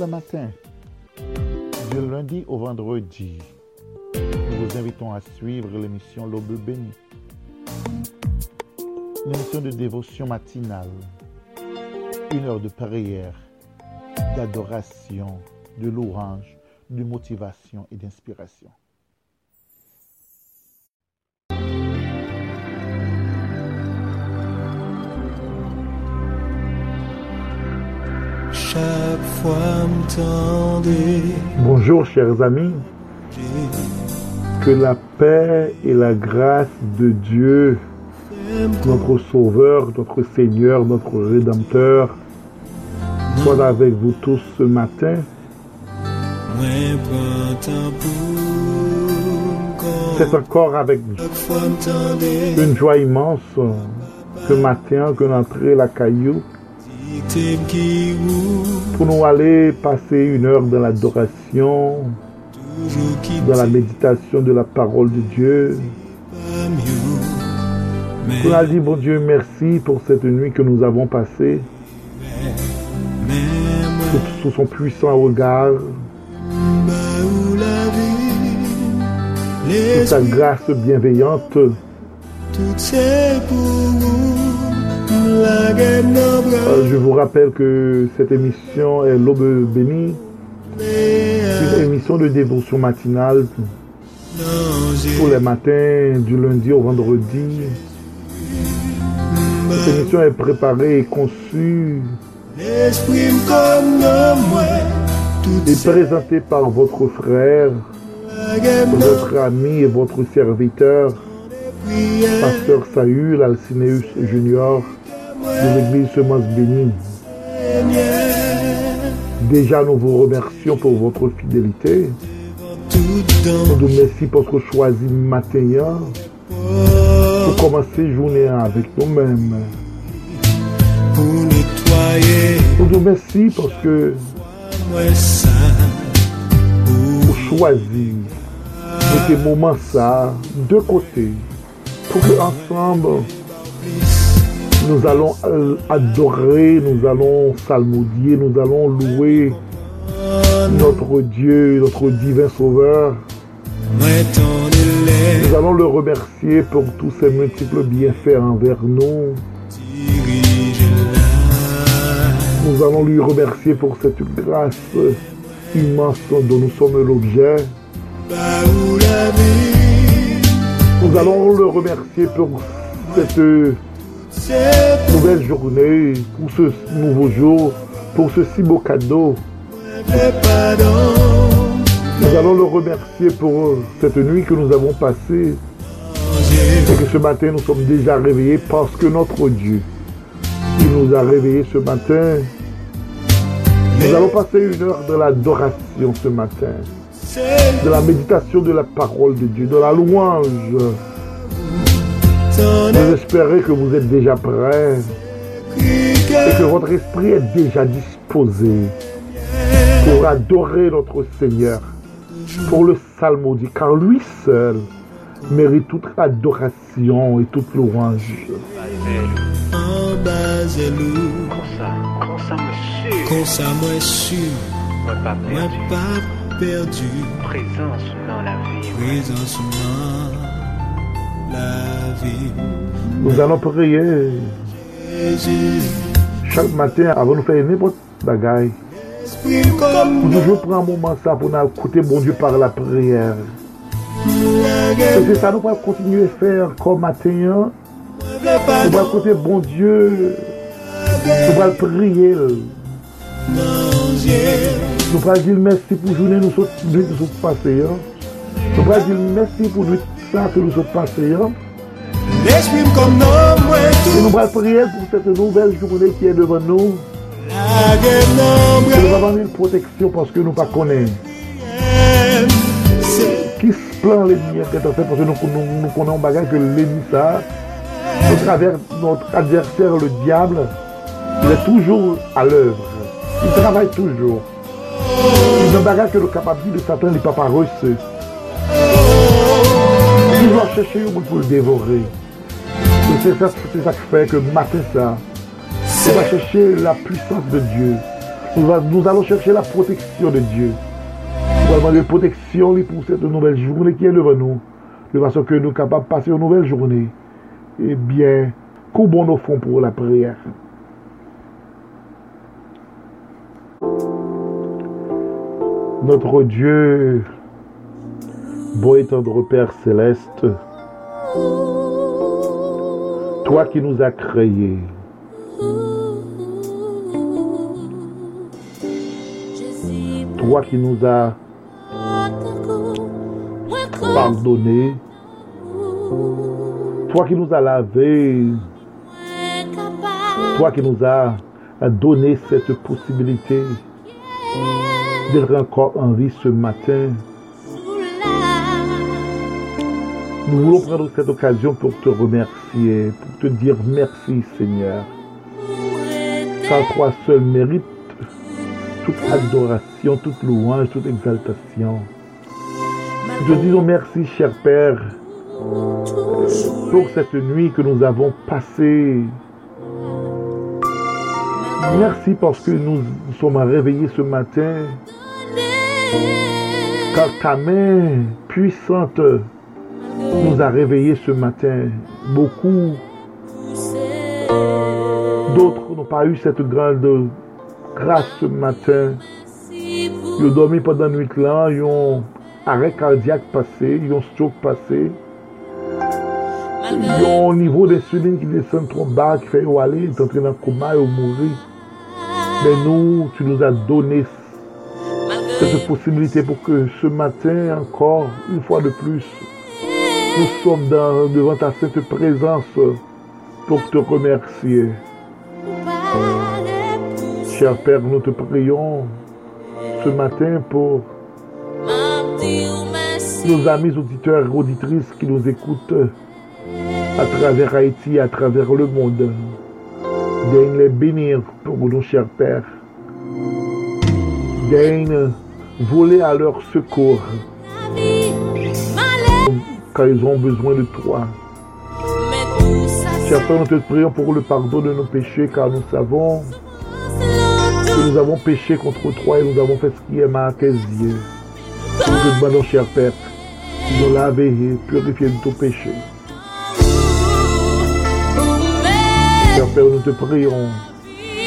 le matin, du lundi au vendredi, nous vous invitons à suivre l'émission L'Aube bénie, une émission de dévotion matinale, une heure de prière, d'adoration, de louange, de motivation et d'inspiration. Chaque fois m'tendez Bonjour chers amis, que la paix et la grâce de Dieu, notre Sauveur, notre Seigneur, notre Rédempteur, soient avec vous tous ce matin. C'est encore avec une joie immense ce matin que l'entrée la caillou pour nous aller passer une heure dans l'adoration, dans la méditation de la parole de Dieu. On a dit, bon Dieu, merci pour cette nuit que nous avons passée, sous, son puissant regard, bah sous sa grâce bienveillante. Je vous rappelle que cette émission est l'Aube bénie, une émission de dévotion matinale tous les matins, du lundi au vendredi. Cette émission est préparée et conçue et présentée par votre frère, votre ami et votre serviteur, Pasteur Saül Alcineus Junior de l'église Semence Bénie. Déjà, nous vous remercions pour votre fidélité. Nous vous remercions pour votre choisi matin pour commencer journée avec nous-mêmes. Nous vous remercions parce que vous choisissez de ces moments ça de côté pour que ensemble nous allons euh, adorer, nous allons salmodier, nous allons louer notre Dieu, notre divin Sauveur. Nous allons le remercier pour tous ses multiples bienfaits envers nous. Nous allons lui remercier pour cette grâce immense dont nous sommes l'objet. Nous allons le remercier pour cette nouvelle journée, pour ce nouveau jour, pour ce si beau cadeau. Nous allons le remercier pour cette nuit que nous avons passée et que ce matin nous sommes déjà réveillés parce que notre Dieu, il nous a réveillés ce matin. Nous allons passer une heure de l'adoration ce matin, de la méditation de la parole de Dieu, de la louange. Ton Nous espérons que vous êtes déjà prêts esprit et que votre esprit est déjà disposé pour adorer notre Seigneur, pour le salmodier, car lui seul mérite toute adoration et toute louange. Comme ça moi sûr Moi perdu, pas perdu. Prezans nan la vi. Présence dans la vie Nous allons prier chaque matin avant de faire n'importe bagaille. Nous toujours prendre un moment ça pour nous écouter bon Dieu par la prière. c'est ça nous allons continuer à faire comme matin. hein. Nous allons pardon écouter bon Dieu. Nous allons prier. Nous allons dire merci pour journée nous sommes passés. hein. Nous allons dire merci pour nous ça que nous sommes passés. hein. Et nous allons prier pour cette nouvelle journée qui est devant nous. Que nous avons une protection parce que nous ne pas connaissons. C'est Qui se plaint l'ennemi qui est en fait parce que nous, nous, nous connaissons un bagage que l'ennemi ça. Au travers notre adversaire, le diable, il est toujours à l'œuvre. Il travaille toujours. Il y a un bagage que le capable de Satan n'est pas par reçu. Il doit chercher pour le dévorer. C'est ça, c'est ça qui fait que matin ça, on va chercher la puissance de Dieu. Nous, allons chercher la protection de Dieu. Nous allons demander protection pour cette nouvelle journée qui est devant nous. De façon que nous sommes capables de passer une nouvelle journée. Eh bien, courbons nos fonds pour la prière. Notre Dieu, beau et tendre Père céleste, toi qui nous as créés, toi qui nous as pardonné, toi qui nous as lavé, toi qui nous as donné cette possibilité d'être encore en vie ce matin. Nous voulons prendre cette occasion pour te remercier, pour te dire merci Seigneur. Car toi seul mérite toute adoration, toute louange, toute exaltation. Nous disons merci, cher Père, pour cette nuit que nous avons passée. Merci parce que nous sommes réveillés ce matin. Car ta main puissante nous a réveillés ce matin. Beaucoup d'autres n'ont pas eu cette grande grâce ce matin. Ils ont dormi pendant la nuit là, ils ont arrêt cardiaque passé, ils ont stroke passé. Ils ont un niveau d'insuline qui descend trop bas, qui fait qu'ils aller, ils entrés dans le coma, ils ont mourir. Mais nous, tu nous as donné cette possibilité pour que ce matin encore, une fois de plus, nous sommes devant ta sainte présence pour te remercier. Cher Père, nous te prions ce matin pour nos amis auditeurs et auditrices qui nous écoutent à travers Haïti, à travers le monde. Daigne les bénir pour nous, cher Père. Daigne voler à leur secours quand ils ont besoin de toi. Cher Père, nous te prions pour le pardon de nos péchés car nous savons que nous avons péché contre toi et nous avons fait ce qui est mal à tes yeux. Nous te demandons, cher Père, de nous laver et purifier de tous péchés. Cher Père, nous te prions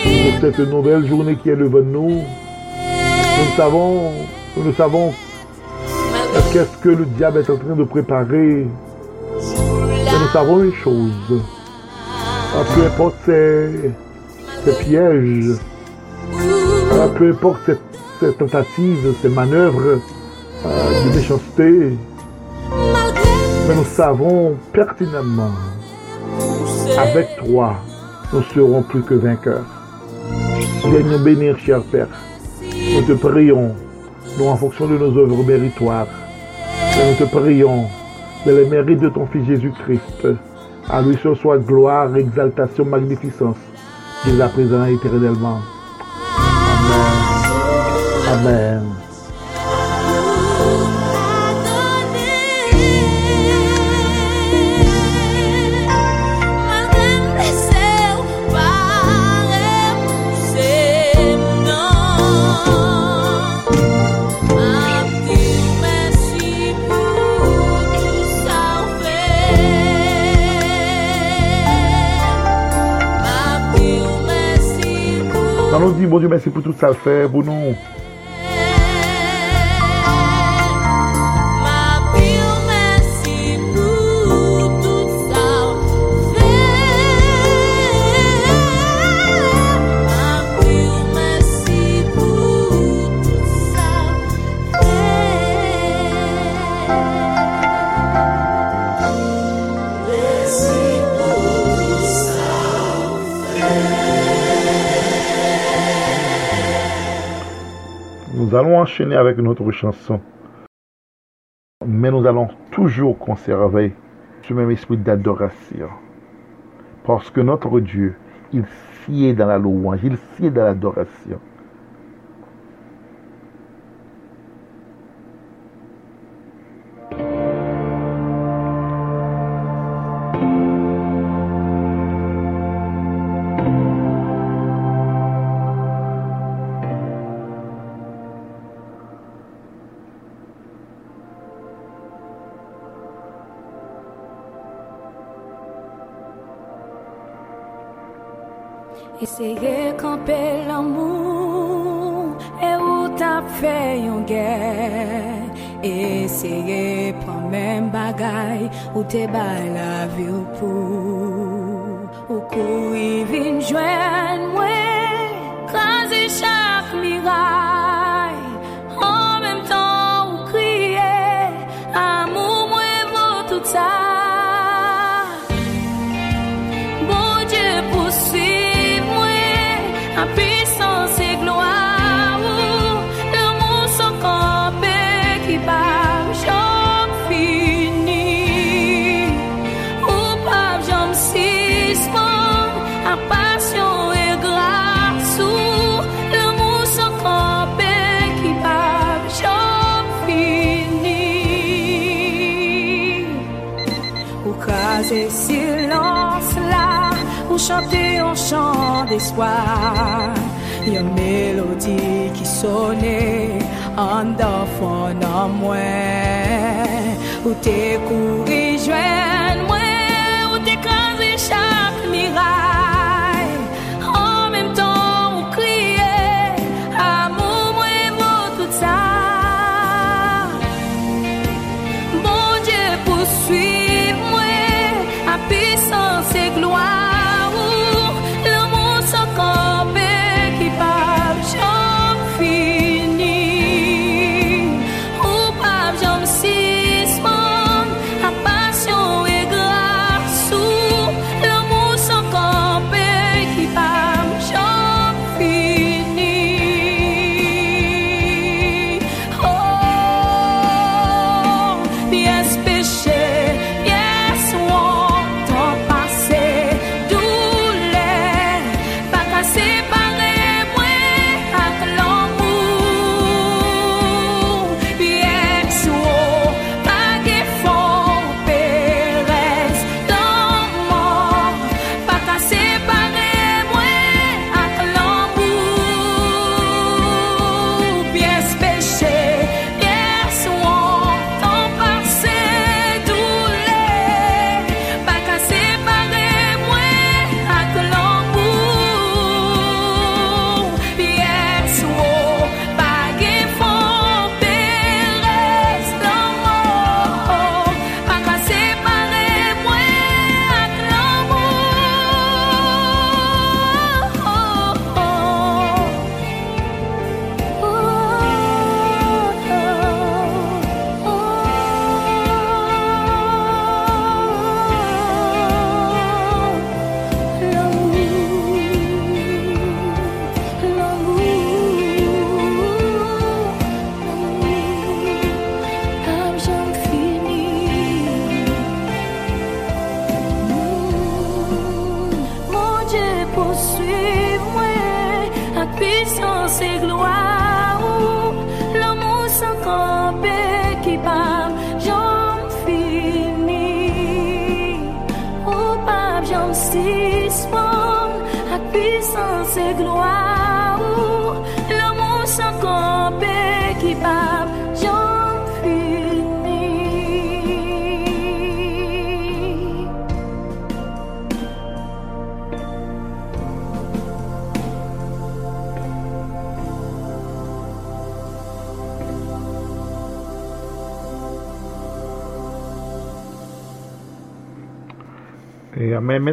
pour cette nouvelle journée qui est devant nous. Nous savons, nous savons qu'est-ce que le diable est en train de préparer. Mais nous savons une chose. Ah, Peu importe ces pièges, ah, peu importe ces tentatives, ces manœuvres ah, de méchanceté, mais nous savons pertinemment, avec toi, nous serons plus que vainqueurs. Viens nous bénir, cher Père. Nous te prions, nous en fonction de nos œuvres méritoires. Nous te prions de les mérites de ton Fils Jésus-Christ. À lui seul soit gloire, exaltation, magnificence, dès à présent éternellement. Amen. Amen. Quand on dit, bon Dieu, merci pour tout ça fait pour nous. Allons enchaîner avec notre chanson. Mais nous allons toujours conserver ce même esprit d'adoration. Parce que notre Dieu, il sied dans la louange, il sied dans l'adoration. Eseye kampe l'amou E ou tap fe yon gen Eseye pran men bagay Ou te bay la vi ou pou? Ou kou i vin jwen mwen Kazi chak miray? Chanter un chant d'espoir. Une mélodie qui sonnait en d'enfant en moi. Ou t'es couru joindre moi, ou t'écraser chaque miraille.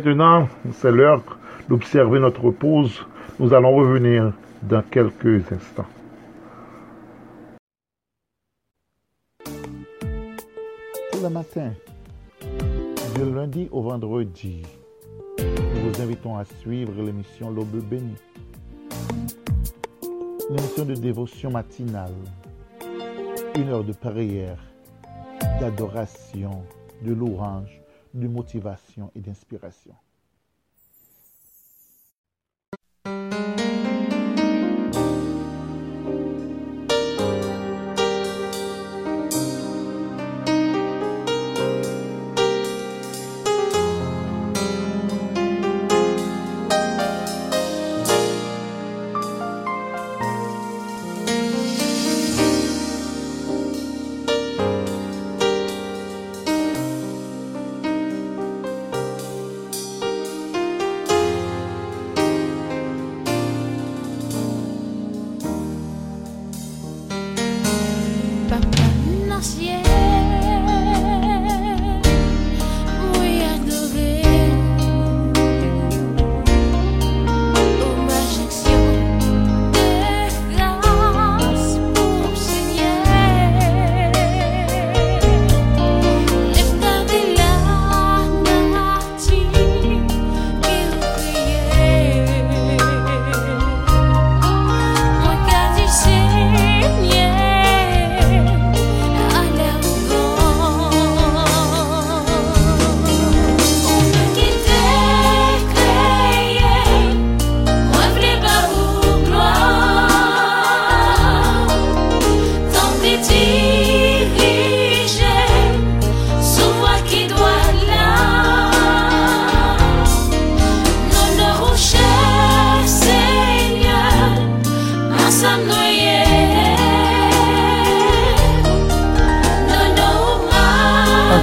Maintenant, c'est l'heure d'observer notre pause. Nous allons revenir dans quelques instants. Pour le matin, de lundi au vendredi, nous vous invitons à suivre l'émission L'Aube bénie. Une émission de dévotion matinale, une heure de prière, d'adoration, de louange, de motivation et d'inspiration.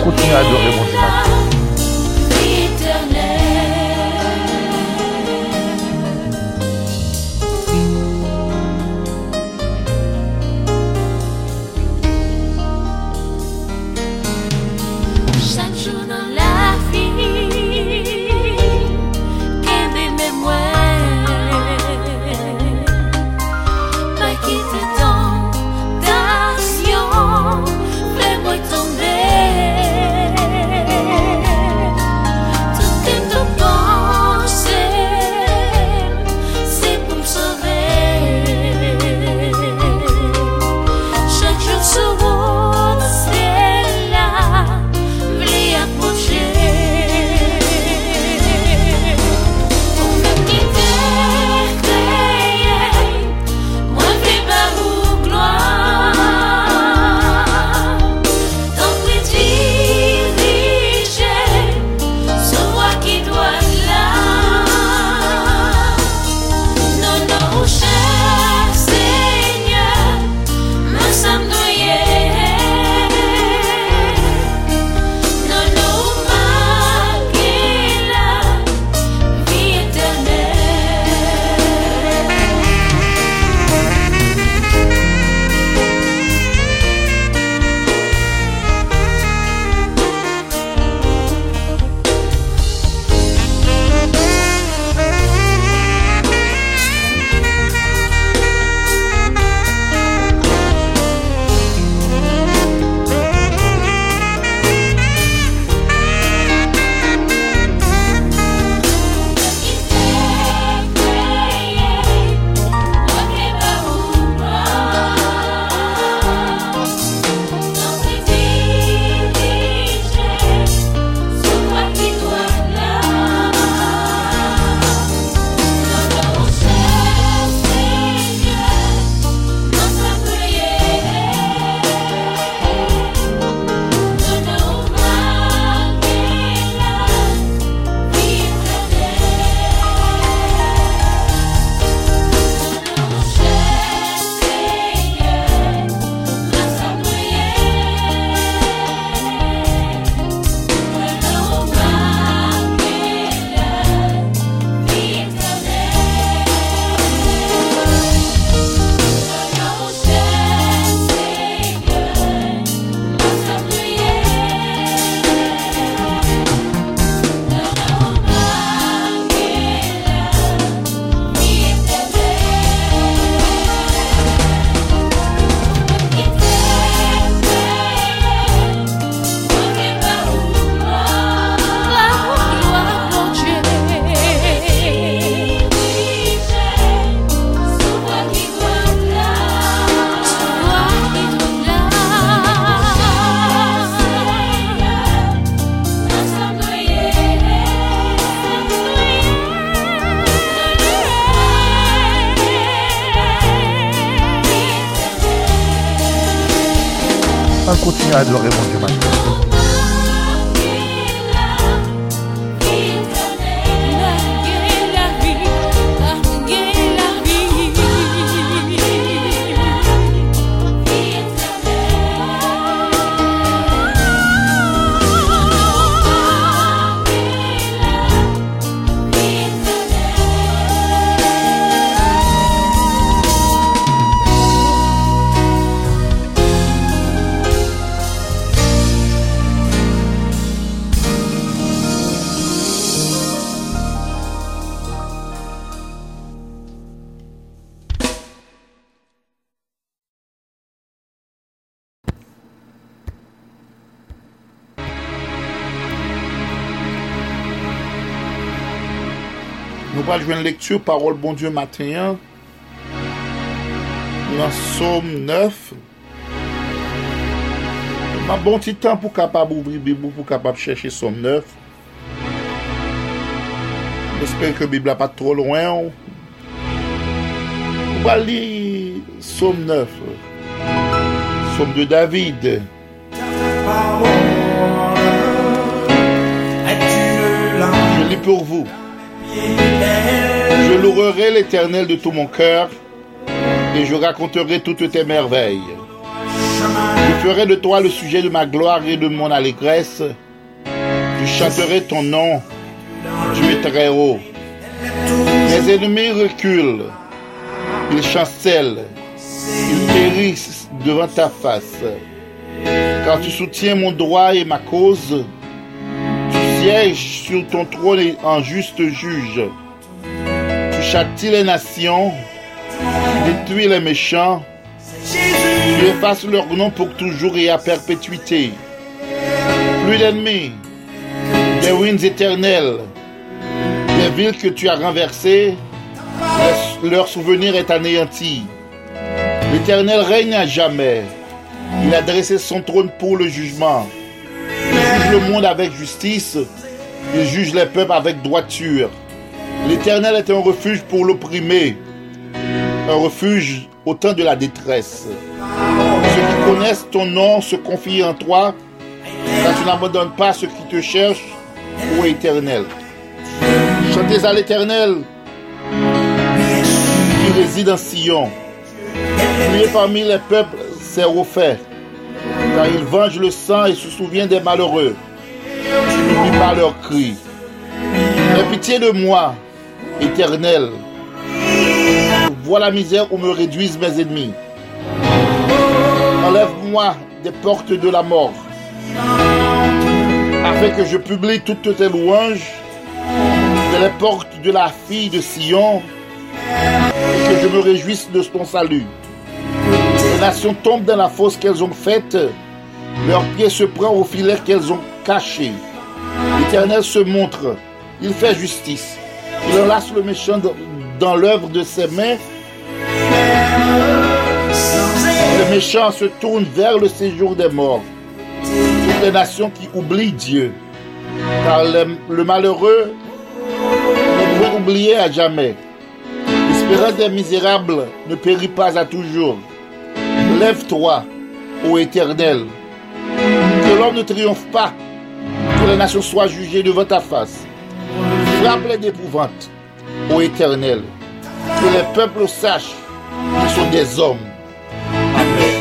continue à adorer mon Dieu. Jouer une lecture parole bon Dieu matin. Dans Somme 9. Ma bon petit temps pour capable ouvrir Bible pour capable chercher Somme 9. J'espère que la Bible n'est pas trop loin. On va lire Somme 9. Somme de David. Je lis pour vous. Je louerai l'Éternel de tout mon cœur et je raconterai toutes tes merveilles. Je ferai de toi le sujet de ma gloire et de mon allégresse. Je chanterai ton nom. Tu es très haut. Mes ennemis reculent. Ils chancellent. Ils périssent devant ta face. Car tu soutiens mon droit et ma cause. Sur ton trône en juste juge. Tu châties les nations. Tu détruis les méchants. Tu effaces leur nom pour toujours et à perpétuité. Plus d'ennemis, des ruines éternelles, des villes que tu as renversées, leur souvenir est anéanti. L'Éternel règne à jamais. Il a dressé son trône pour le jugement. Le monde avec justice. Il juge les peuples avec droiture. L'Éternel est un refuge pour l'opprimé, un refuge au temps de la détresse. Ceux qui connaissent ton nom se confient en toi, car tu n'abandonnes pas ceux qui te cherchent, ô Éternel. Chantez à l'Éternel qui réside en Sion. Priez parmi les peuples ses refaits, car il venge le sang et se souvient des malheureux. Tu n'oublies pas leurs cris. Aie pitié de moi, Éternel. Vois la misère où me réduisent mes ennemis. Enlève-moi des portes de la mort, afin que je publie toutes tes louanges de les portes de la fille de Sion, et que je me réjouisse de ton salut. Les nations tombent dans la fosse qu'elles ont faite, leurs pieds se prennent au filet qu'elles ont caché. L'Éternel se montre, il fait justice, il enlace le méchant dans, l'œuvre de ses mains. Les méchants se tournent vers le séjour des morts. Toutes les nations qui oublient Dieu. Car le, le malheureux ne peut oublier à jamais. L'espérance des misérables ne périt pas à toujours. Lève-toi, ô Éternel. L'homme ne triomphe pas. Que les nations soient jugées devant ta face. Frappe-les d'épouvante, ô Éternel. Que les peuples sachent qu'ils sont des hommes. Amen.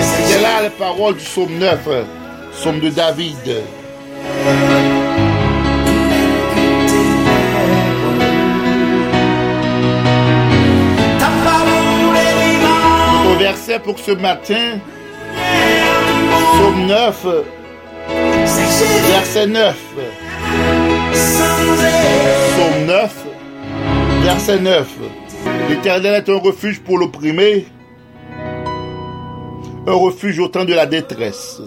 C'était là les paroles du psaume 9, euh, psaume de David. Au verset pour ce matin, psaume 9, verset 9. Psaume 9, verset 9. L'Éternel est un refuge pour l'opprimé, un refuge au temps de la détresse.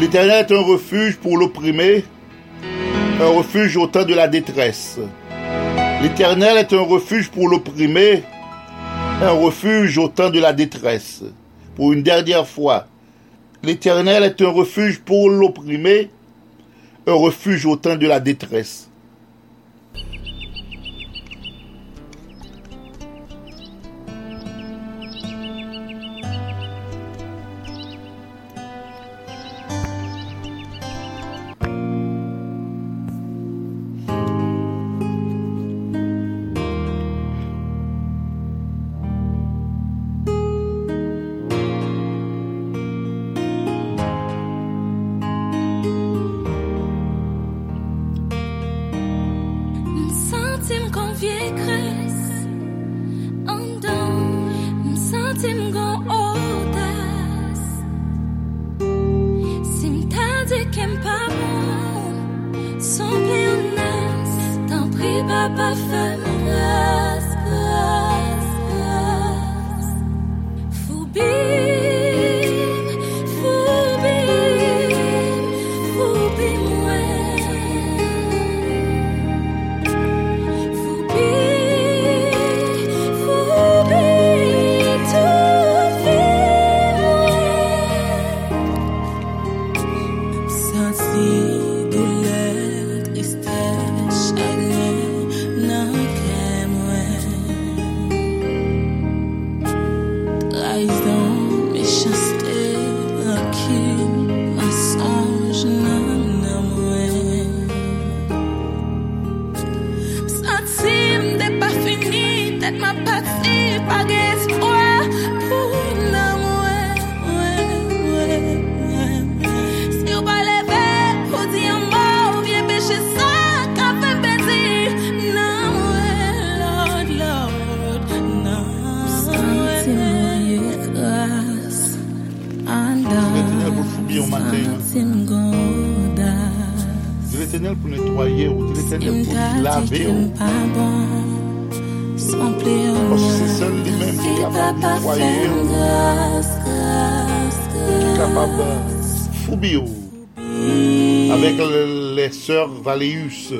L'Éternel est un refuge pour l'opprimé, un refuge au temps de la détresse. L'Éternel est un refuge pour l'opprimé, un refuge au temps de la détresse. Pour une dernière fois, l'Éternel est un refuge pour l'opprimé, un refuge au temps de la détresse. L'éternel pour nettoyer, ou dit l'éternel pour laver. ou. Parce que c'est seul lui-même qui est capable de nettoyer, ou, qui est capable de ou. Avec le- les sœurs Valéus.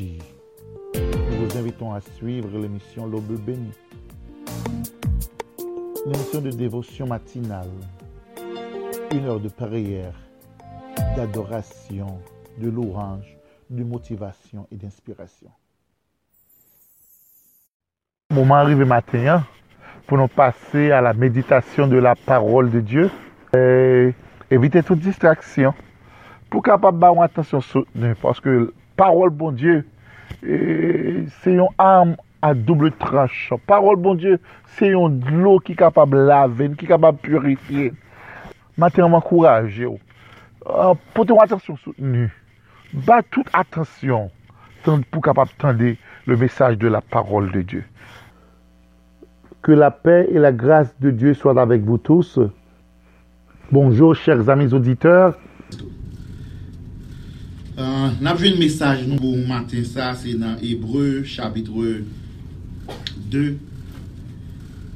Nous vous invitons à suivre l'émission L'Aube bénie. L'émission de dévotion matinale. Une heure de prière, d'adoration, de louange, de motivation et d'inspiration. Moment arrivé matin hein, pour nous passer à la méditation de la parole de Dieu. Et éviter toute distraction pour capable avoir attention soutenue parce que parole bon Dieu c'est une arme à double tranche. Parole bon Dieu, c'est une l'eau qui est capable de laver, qui est capable de purifier. Maintenant, m'encourage. Euh, ton attention soutenue. Bas toute attention pour capable tendre le message de la parole de Dieu. Que la paix et la grâce de Dieu soient avec vous tous. Bonjour, chers amis auditeurs. Euh, N'a vu un message nous pour matin ça, c'est dans Hébreu chapitre 2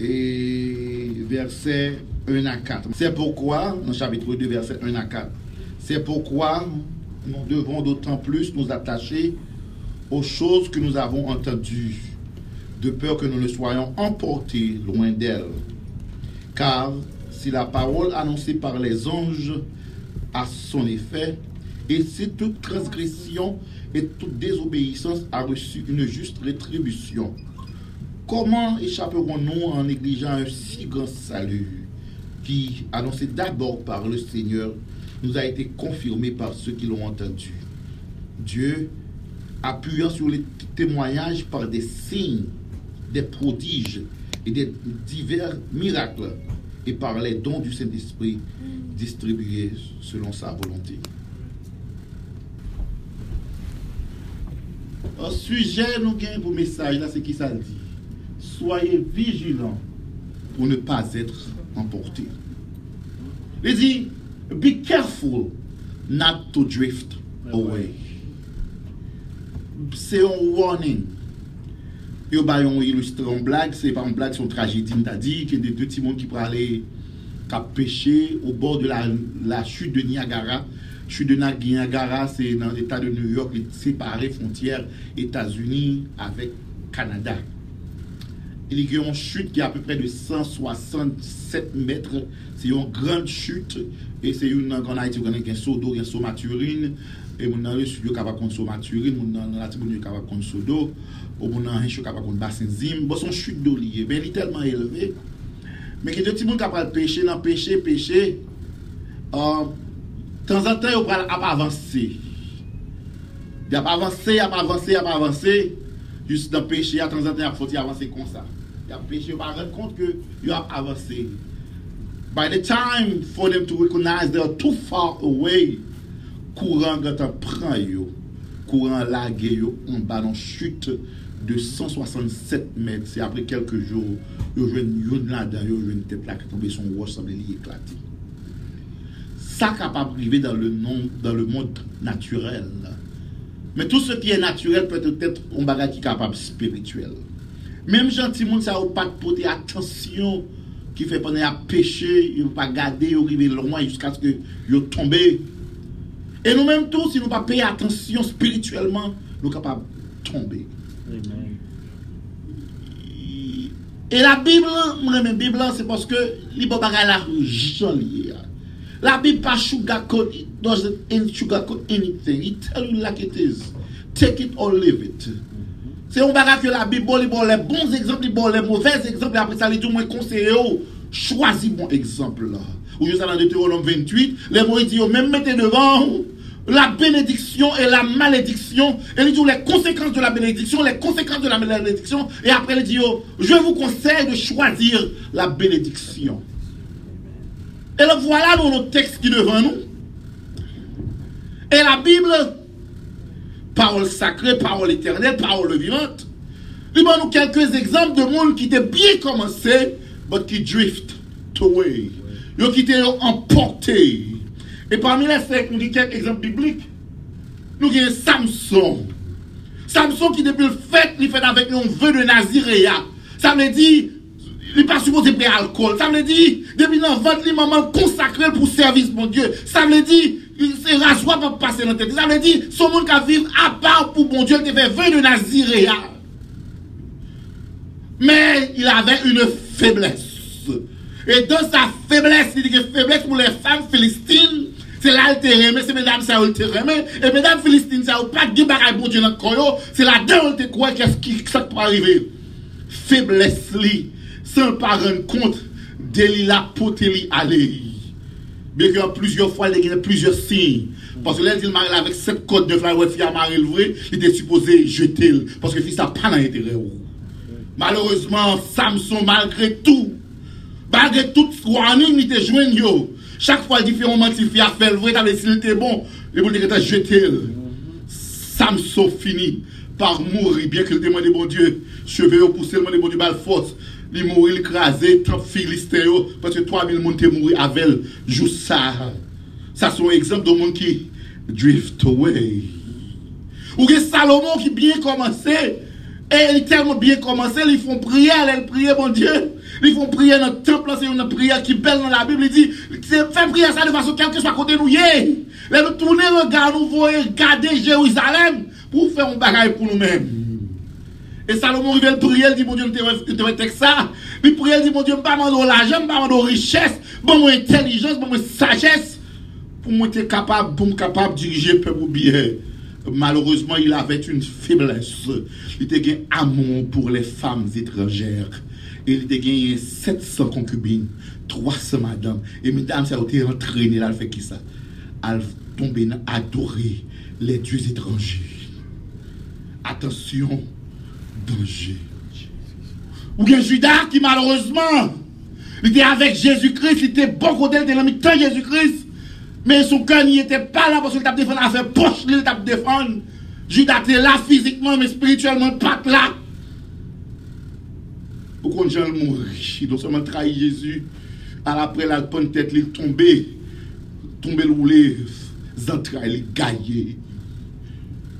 et verset 1 à 4. C'est pourquoi, dans chapitre 2, verset 1 à 4, c'est pourquoi nous devons d'autant plus nous attacher aux choses que nous avons entendues, de peur que nous ne soyons emportés loin d'elles. Car si la parole annoncée par les anges a son effet, et si toute transgression et toute désobéissance a reçu une juste rétribution, comment échapperons-nous en négligeant un si grand salut qui, annoncé d'abord par le Seigneur, nous a été confirmé par ceux qui l'ont entendu? Dieu, appuyant sur les témoignages par des signes, des prodiges et des divers miracles, et par les dons du Saint-Esprit distribués selon sa volonté. Au sujet, nous gagnons pour message là, c'est qui ça dit Soyez vigilants pour ne pas être emportés. Il dit, be careful not to drift away. C'est un warning. Yo ba yon illustre en blague, c'est pas une blague, c'est une tragédie, t'a dit que des deux petits monde qui pour aller cap pêcher au bord de la, la chute de Niagara. Chute de Niagara, se nan l'Etat de New York, li separe fontier Etats-Unis avèk Kanada. Li gen yon chute ki apè pre de 167 mètre, se yon gran chute, e se yon nan kon a iti gwen gen sodo, gen so maturine, e moun nan yon studio kaba kon so maturine, moun nan la tiboun yon kaba kon sodo, ou moun nan yon chute kaba kon basen zim, bo son chute do liye, ben li telman eleve, men ki de tiboun kaba peche, nan peche, peche, an, uh, tan zan tan yo pral ap avanse. Di ap avanse, ap avanse, ap avanse, jous nan peche, tan zan tan ap foti avanse kon sa. Di ap peche, yo pa ren kont ke yo ap avanse. By the time for them to recognize they are too far away, kouran gata pran yo, kouran lage yo, an balon chute de 167 mètres. Se apre kelke jou, yo jwen yon la dan, yo jwen te plak, tombe son wos, sa ble li eklati. ça capable de dans le, non, dans le monde naturel. Mais tout ce qui est naturel peut être un bagage qui est capable spirituel. Même gentil monde, ça n'a pas de porter attention qui fait pendant à péché, il ne pas garder, il arriver loin jusqu'à ce qu'il tombe. Et nous-mêmes tous, si nous ne pas payer attention spirituellement, nous sommes capables de tomber. Amen. Et la Bible, moi-même, Bible, c'est parce que les bagage là, joli. La Bible pas sugarcoat, it doesn't sugarcoat anything. It tell you like it is. Take it or leave it. C'est un bagage que la Bible, bon, li bon les bons exemples, li bon les mauvais exemples, et après ça, les tout moins conseillé, oh, choisis bon exemple là. Ou je sais dans Deutéronome 28, les mots ils disent, oh, même mettez devant oh, la bénédiction et la malédiction, et ils disent les conséquences de la bénédiction, les conséquences de la malédiction, et après ils disent, oh, je vous conseille de choisir la bénédiction. Et le voilà dans nos textes qui est devant nous. Et la Bible, parole sacrée, parole éternelle, parole vivante. Il nous quelques exemples de monde qui étaient bien commencé, mais qui drift away. Yo qui étaient emportés. Et parmi les cinq, nous disons quelques exemples bibliques. Nous avons Samson. Samson qui depuis le fait, il fait avec un vœu de Naziréa. Ça veut dire, il n'est pas supposé prendre alcool. Ça veut dire, depuis votre lit, maman consacré pour service, mon Dieu. Ça veut dire, c'est rasoir pour passer dans la tête. Ça veut dire, son monde qui vivre à part pour mon Dieu, il fait vœu de Naziréa. Mais il avait une faiblesse. Et dans sa faiblesse, il dit que faiblesse pour les femmes philistines, c'est là le terrain, mais c'est mesdames ça le terrain. Et mesdames philistines, ça n'a pas de bagaille pour Dieu dans le c'est là-dedans où quoi qu'est-ce qui peut arriver? Faiblesse li, San pa ren kont deli la pote li ale. Bek yo plizye fwa, dek yo plizye sin. Paske lè di l mare la vek sep kote de fwa, wè fya mare l vre, li de suppose jetel. Paske fi sa pa nan etere ou. Malourezman, Samson, malgre tou, malgre tout warning li te jwen yo. Chak fwa diferon man ti fya fel vre, ta le si li te bon, li pou li te jetel. Samson fini par mouri, bien ke l demande bon dieu, cheve yo pousse, l demande bon dieu bal fote, Il mourit, il écrasé, tant philistin, yo, parce que 3000 moun te mouri avec jou ça. Ça, c'est un exemple de monde qui drift away. Ou que Salomon qui bien commencé, et il est tellement bien commencé, ils font prière, ils prient, mon Dieu. Ils font prière dans le temple, c'est une prière qui belle dans la Bible. Il dit, fais prière ça de façon quel que soit côté nous. Là, nous tournons, regard, nous voyons regarder Jérusalem pour faire un bagage pour nous-mêmes. Et Salomon il prier, dit, mon Dieu, je te mettre ça. Puis prier, dit, mon Dieu, je ne pas demander l'argent, je ne pas richesse, bon, moi, intelligence, bon, moi, sagesse, pour moi être capable, pour capable de diriger le peuple bien. Malheureusement, il avait une faiblesse. Il était un amour pour les femmes étrangères. Il était gagné 700 concubines, 300 madames. Et mesdames, ça a été entraîné là, elle fait qui ça? Elle tombé adorer les dieux étrangers. Attention, danger. Ou bien Judas qui malheureusement, était avec Jésus-Christ, il était bon côté, il était dans le temps de Jésus-Christ. Mais son cœur n'y était pas là parce qu'il t'a défendu, a fait poche, il t'a défendu. Judas était là physiquement, mais spirituellement, pas là. Pourquoi gens mourir? Il doit seulement trahir Jésus. Alors après, la bonne tête, il est tombé. Tombé roulé. Les entrailles, il.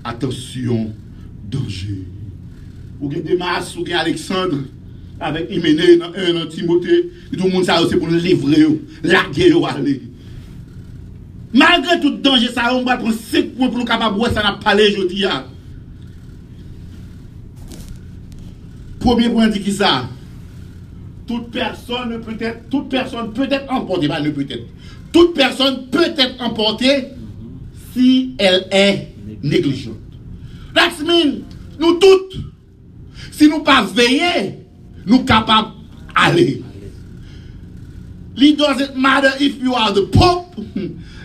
Attention, danger. ou gen Demas, ou gen Alexandre, avèk Imene, nan, nan Timote, yon moun sa yo se pou livre yo, lage yo ale. Malgre tout denje sa yo, mba pon sek pou nou kapab wè sa nan pale joti ya. Premier point di ki sa, toute personne peut être, toute personne peut être emportée, pas le peut-être, toute personne peut être emportée si elle est négligente. That means, nous toutes, si nous pas veiller, nous capables d'aller. It doesn't matter if you are the Pope,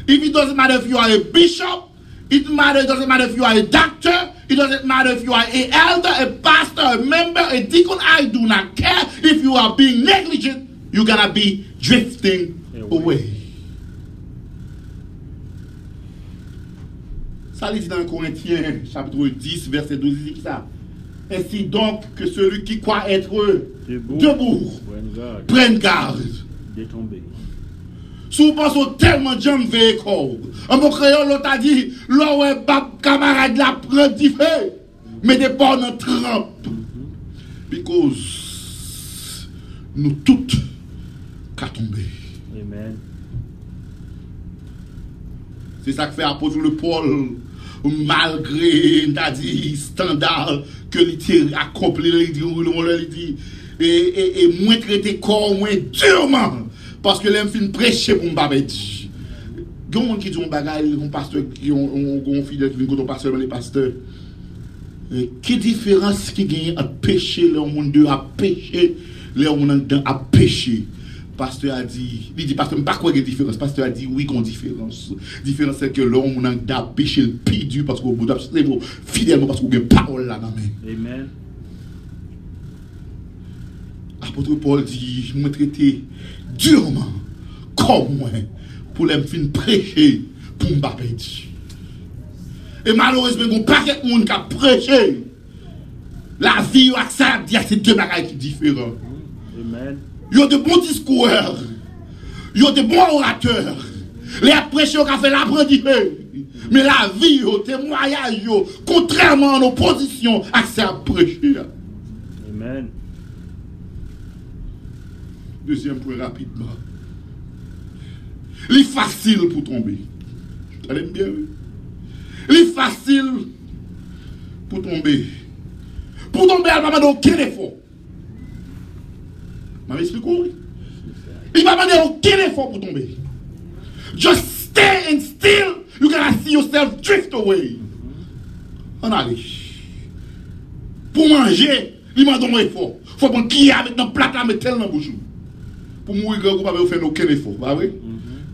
if it doesn't matter if you are a bishop, it matter, it doesn't matter if you are a doctor, it doesn't matter if you are a elder, a pastor, a member, a deacon. I do not care if you are being negligent. You're gonna be drifting away. Ça dit dans Corinthiens, chapitre 10, verset 12, il dit ça. Ainsi donc que celui qui croit être Debout. debout Prenne garde. prenne garde. Détomber. Sou pense tellement de gens. En mon créole, l'autre a dit, l'on est camarade la prend. Mais des pas dans trempe. Because nous toutes qu'à tomber. Amen. C'est ça que fait apôtre le Paul, malgre mta di standal ke li ti akomple li di ou loun li di e mwen trete kor mwen durman paske lèm fin preche pou mba beti goun moun ki di yon bagay yon pasteur yon fidèk yon koto pasteur yon pasteur ki diferans ki genye a peche lè yon moun de a peche lè yon moun an a peche Pasteur a dit, il dit, pasteur, pas quoi il y a différence? Pasteur a dit, oui, qu'on différence. Différence, c'est que l'homme on a péché le pire dur parce qu'on vous fidèlement parce qu'on a une parole là dans la main. Amen. Apôtre Paul dit, je me traité durement comme moi pour les fin prêcher pour me battre. Et malheureusement, il y a paquet de monde qui a prêché. La vie avec ça, il y a ces deux bagages différents. Amen. Il y a de bons discours. Il y a de bons orateurs. Les qui ont fait l'apprentissage. Mais la vie, le témoignage, contrairement à nos positions, à ça prêcher. Amen. Deuxième point rapidement. Il est facile pour tomber. Vous allez bien, oui? Il est facile pour tomber. Pour tomber, elle va demander aucun effort. Mame esplikou? I pa mande ou kene fò pou tombe. Just stay and still, you gonna see yourself drift away. An ale. Pou manje, li mande ou mwen fò. Fò pou kiya met nan plata metel nan boujou. Pou mou yi gè ou pa mè ou fè nou kene fò. Ba vre?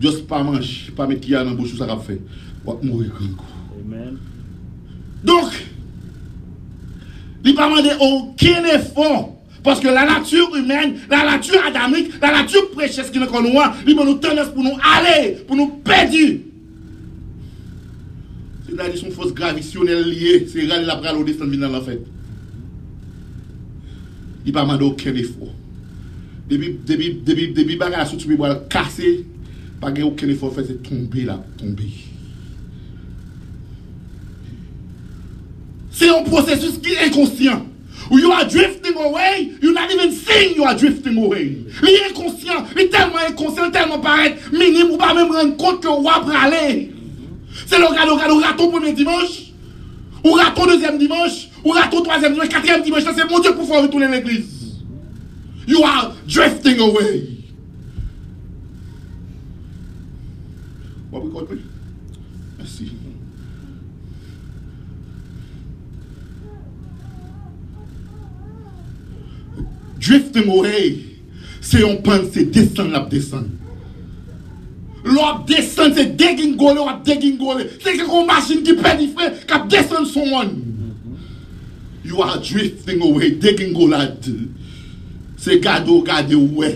Just pa manj, pa met kiya nan boujou sa kap fè. Wak mou yi gè ou. Amen. Donk, li pa mande ou kene fò. Parce que la nature humaine, la nature adamique, la nature prêchesse qui nous connaît, il peut nous tenir pour nous aller, pour nous perdre. C'est-à-dire son fausse gravitionnelle liée, c'est râle la bras au destin de la fête. Il n'a pas demandé aucun effort. Depuis, depuis, depuis, depuis, bagarre, tu peux voir casser, pas aucun effort fait, c'est tomber là, tomber. C'est un processus qui est inconscient. You are drifting away, you're not even seeing you are drifting away. Est inconscient, est tellement inconscient, tellement paraît minime, ou pas même rendre compte que vous allez aller. C'est le gars, le gars, le raton premier dimanche, ou raton deuxième dimanche, ou raton troisième dimanche, quatrième dimanche, c'est mon Dieu pour faire retourner l'église. You are drifting away. What we Drif te morey, se yon pan se desan lap desan. Lo ap desan se degingole, lo ap degingole. Se yon masin ki pedi fre, kap desan son wan. You are drifting away, degingolad. Se gado gade ouwe,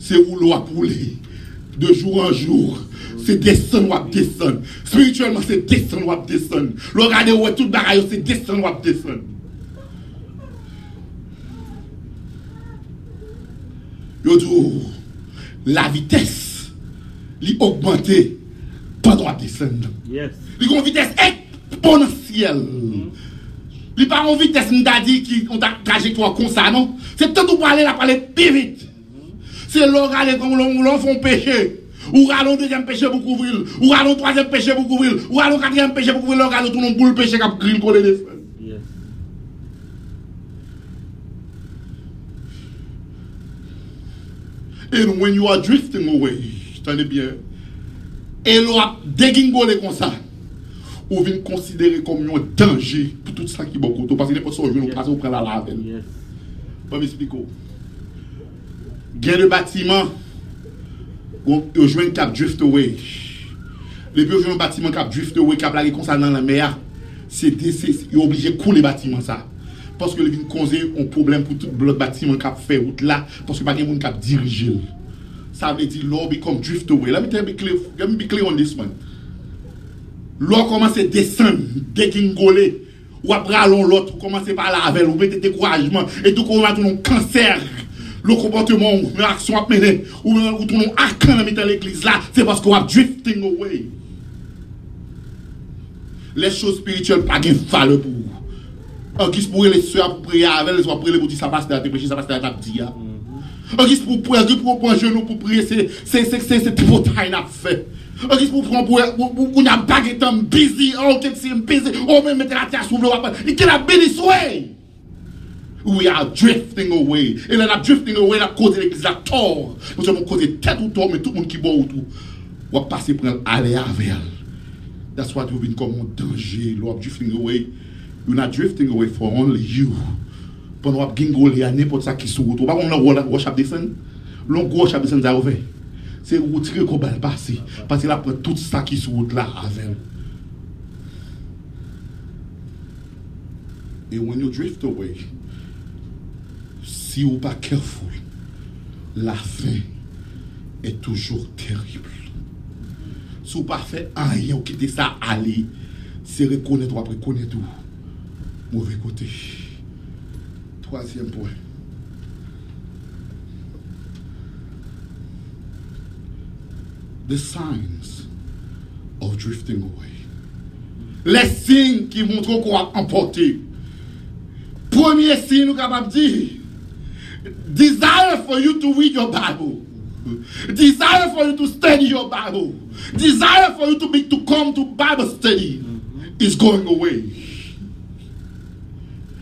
se ou lo ap oule. De jour an jour, se desan wap desan. Spirituelman se desan wap desan. Lo gade ouwe, tout bagay yo se desan wap desan. Yo oh, la vitesse, li augmenté pendant la descendre. Yes. Li gon vitesse exponentielle. Li pas en vitesse m'ta dit qui on ta trajectoire comme ça non? C'est tout pour aller la parler plus vite. C'est l'on aller comme l'on l'on font péché. Ou allons deuxième péché pour couvrir, ou allons troisième péché pour couvrir, ou allons quatrième péché pour couvrir, l'on allons tout le monde pour le péché cap grille coller des frères. Yes. And when you are drifting away, tenez bien, et l'on a dégingolé comme ça, ou vient considérer comme un danger pour tout ça qui est beaucoup, parce que n'importe quoi, on passe, on prend la lave. Yes. Pas m'expliquer. Gain de bâtiment, joue un cap drift away. Les cap drift away, cap la comme ça dans la mer, c'est c'est- il est obligé de couler le bâtiment ça. Parce que le vient causer un problème pour tout le bâtiment cap fait route là, parce que pas de monde cap diriger. Ça veut dire l'eau become drift away. Let me tell you, be clear, let me be clear on this one. L'eau commence à descendre, dégringoler. Ou après, allons l'autre, commencez par la avec, vous mettez découragement, et tout comment tout un cancer. Le comportement, l'action à mener, ou ou tout un arcan dans l'église là, c'est parce qu'on a drifting away. Les choses spirituelles, pas de valeur pour. An kis pou rele sou ap preye avel, sou ap pou di sa paste a te peche, sa paste a tap di ya. Mhm. An kis pou preye, an kis pou preye genou pou preye se, se, se, se, se te potay na fe. An kis pou preye, pou e, pou, pou nyan bagetan mbizi, an ket si mbizi, an men mette la tia sou vlo wapan, i ke la beni swey. We are drifting away. E lè nap drifting away, nap koze l'eklis la tor. Mwen se moun koze tet ou tor, men tout moun ki bo ou tou. Wap pase prel ale avel. That's what you've been komon denje, lò ap drifting away. You're not drifting away for only you. Pon wap gen gole a nepot sa ki sou woto. Bak on nan wos ap desen? Lon gos ap desen za ouve. Se wotire ko bal pase. Pase la tout ki la. E when you drift away, si ou pa careful, la fin e toujou terrible. Si ou pa fe anye ou kite sa ali, se rekonet. Mauvais côté. Troisième point. The signs of drifting away. Les signes qui montrent qu'on a emporté. Premier signe, nous capable dire. Desire for you to read your Bible. Desire for you to study your Bible. Desire for you to be to come to Bible study mm-hmm. is going away.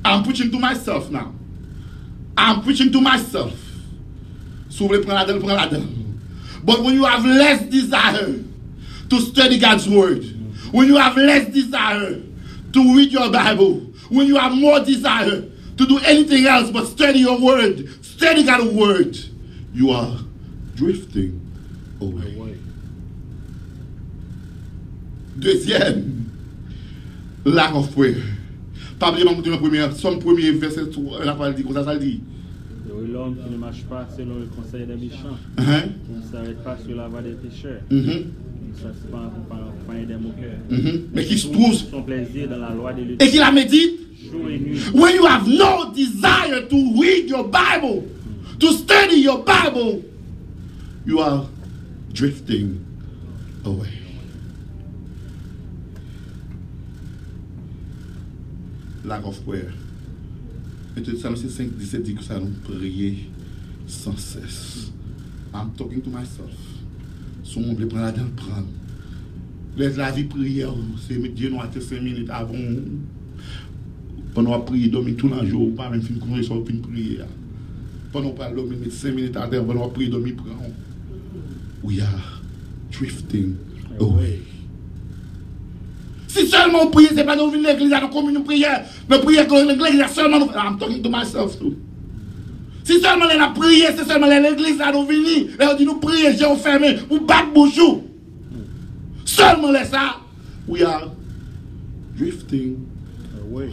I'm preaching to myself now. I'm preaching to myself. So we pren. But when you have less desire to study God's word, when you have less desire to read your Bible, when you have more desire to do anything else but study your word, study God's word, you are drifting away. Away. Deuxième, lack of prayer. Nan premier, son premier verset, la sal di. Et l'homme qui ne marche pas selon le conseil des méchants, qui ne s'arrête pas sur la voie des pécheurs, qui ne s'assied pas compagnie des moqueurs, mhm. Mais qui se trouve trouve, son plaisir dans la loi de et qui la médite, jour et nuit. when you have no desire to read your Bible, to study your Bible, you are drifting away. Lack of prayer. Et Psalm 5, 17 dit que ça nous prier sans cesse. I'm talking to myself. Si on veut prendre la dent, prendre. Laisse la vie prière, c'est Dieu nous a 5 minutes avant. Pendant qu'on prie, dormir tout le jour, pas même fin sur une prière. Pendant qu'on parle, dormir 5 minutes à terre, pendant qu'on prie, dormir, prend. We are drifting away. Si seulement on prie, c'est pas dans une église, à la commune prière, mais prière dans l'église, seulement nous. I'm talking to myself too. Si seulement on a prié, c'est seulement l'église à nous venir. Là, on dit nous prier, j'ai fermé, ou battre bouchou. Seulement les ça, we are drifting Away.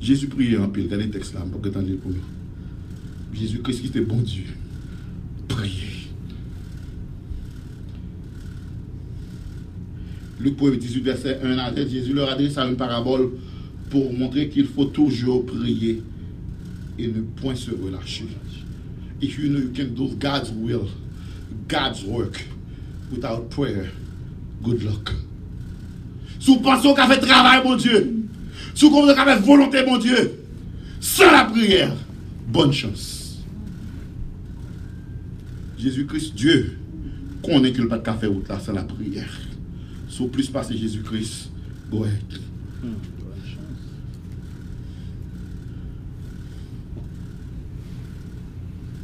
Jésus priait en pile, regardez le texte là, pour que t'en. Jésus Christ qui était bon Dieu. Priez. Luc 1, 18, verset 1 à 7, Jésus leur adresse à une parabole pour montrer qu'il faut toujours prier et ne point se relâcher. If you know you can do God's will, God's work, without prayer, good luck. Si vous pensez qu'on fait travail, mon Dieu, si vous pensez qu'on fait volonté, mon Dieu, sans la prière, bonne chance. Jésus-Christ, Dieu, connaît qu'il n'y a pas de café là sans la prière. Vous plus passer Jésus-Christ, bonne chance.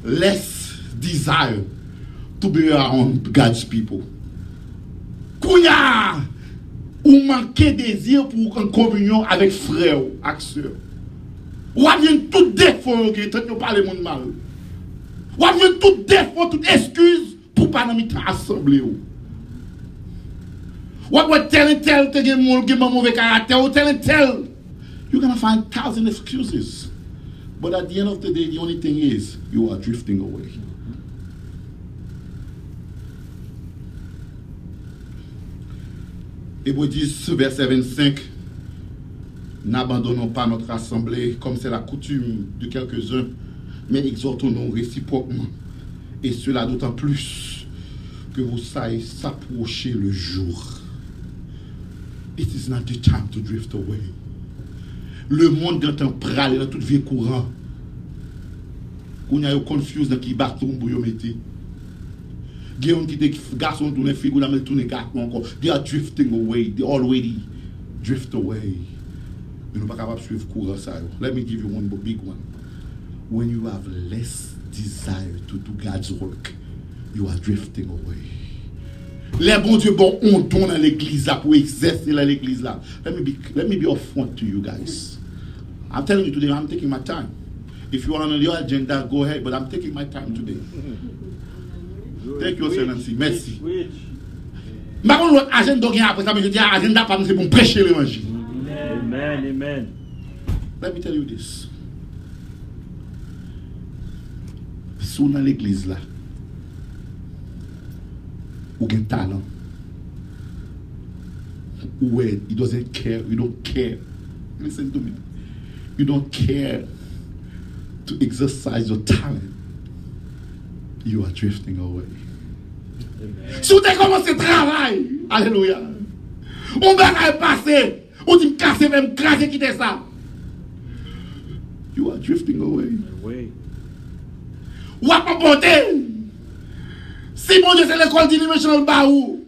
less desire to be around God's people. Kouya, ou manquer désir pour en communion avec frère ou avec sœur. Ou avez tout défaut qui traite nous parler monde mal. Ou avez tout défaut, toute excuse pour pas nous mettre assemblée. Ou. Ou avez tel et tel te gen moun gen mauvais caractère ou tel et tel. You're gonna find thousand excuses. But at the end of the day, the only thing is you are drifting away. Hébreux 10, verset 25. N'abandonnons pas notre assemblée comme c'est la coutume de quelques-uns, mais exhortons-nous réciproquement. Et cela d'autant plus que vous saillez s'approcher le jour. It is not the time to drift away. Le monde gantan prale dans tout vie courant. Koun ya yo confuse dans qui baton pour yo mette. Gen yon ki te garçon tourne fille, ou la met tourne garçon encore. They are drifting away. They already drift away. Mais nous pas capable de suivre courant ça. yo. Let me give you one big one. When you have less desire to do God's work, you are drifting away. Les bons Dieu bon on ton dans l'église là pour exercer dans l'église là. Let me be let me be upfront to you guys. I'm telling you today, I'm taking my time. If you want on your agenda, go ahead, but I'm taking my time today. Thank you, Excellency. Merci. Ma kon l'autre agenda gen après ça, mais je dis agenda pas c'est pour prêcher l'évangile. Amen, amen. Let me tell you this. Sou dans l'église là, ou gen talent, ou he doesn't care, you don't care. Listen to me. You don't care to exercise your talent. You are drifting away. Même craser, quitter ça. You are drifting away. Ou. Si mon Dieu c'est l'école le bas ou,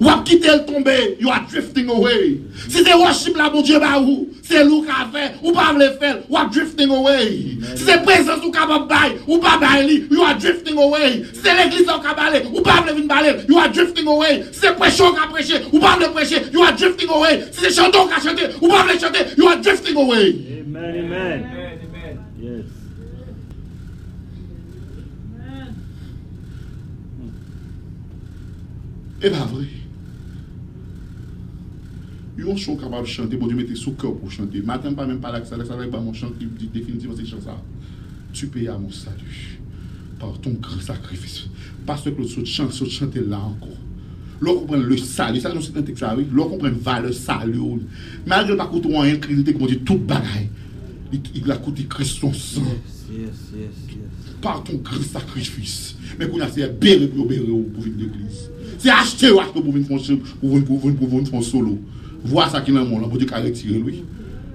ou à quitter le tomber, you are drifting away. Si c'est worship là, mon Dieu bas ou, c'est loup qu'a fait, ou pas le faire, you are drifting away. Si c'est présence ou capable bail, ou pas bail you are drifting away. Si c'est l'église ou capable ou pas le baler, you are drifting away. Si c'est prêcheur qui a prêché, ou pas le prêcher, you are drifting away. Si c'est chanteur qui a chanté, ou pas le chanter, you are drifting away. Amen, amen. Yes. Et pas vrai. Yon chant capable de chanter, bon Dieu mettez sous cœur pour chanter. Matin, pas même pas ça va pas mon chant qui dit définitivement c'est chant ça. Tu payes à mon salut par ton grand sacrifice. Parce que l'autre chant, ce chanter là encore. L'on comprend le salut, ça un texte, ça, oui. L'on comprend valeur salut. Malgré pas coûter rien, Christ, comme dit, tout bagaille. Il, il a coûté Christ son sang Yes, yes, yes. par ton grand sacrifice. Mais qu'on a c'est béré pour béré pour venir l'église. C'est acheter ou acheter pour venir faire faire solo. Voir ça qui dans le monde, pour Dieu qu'a retiré lui.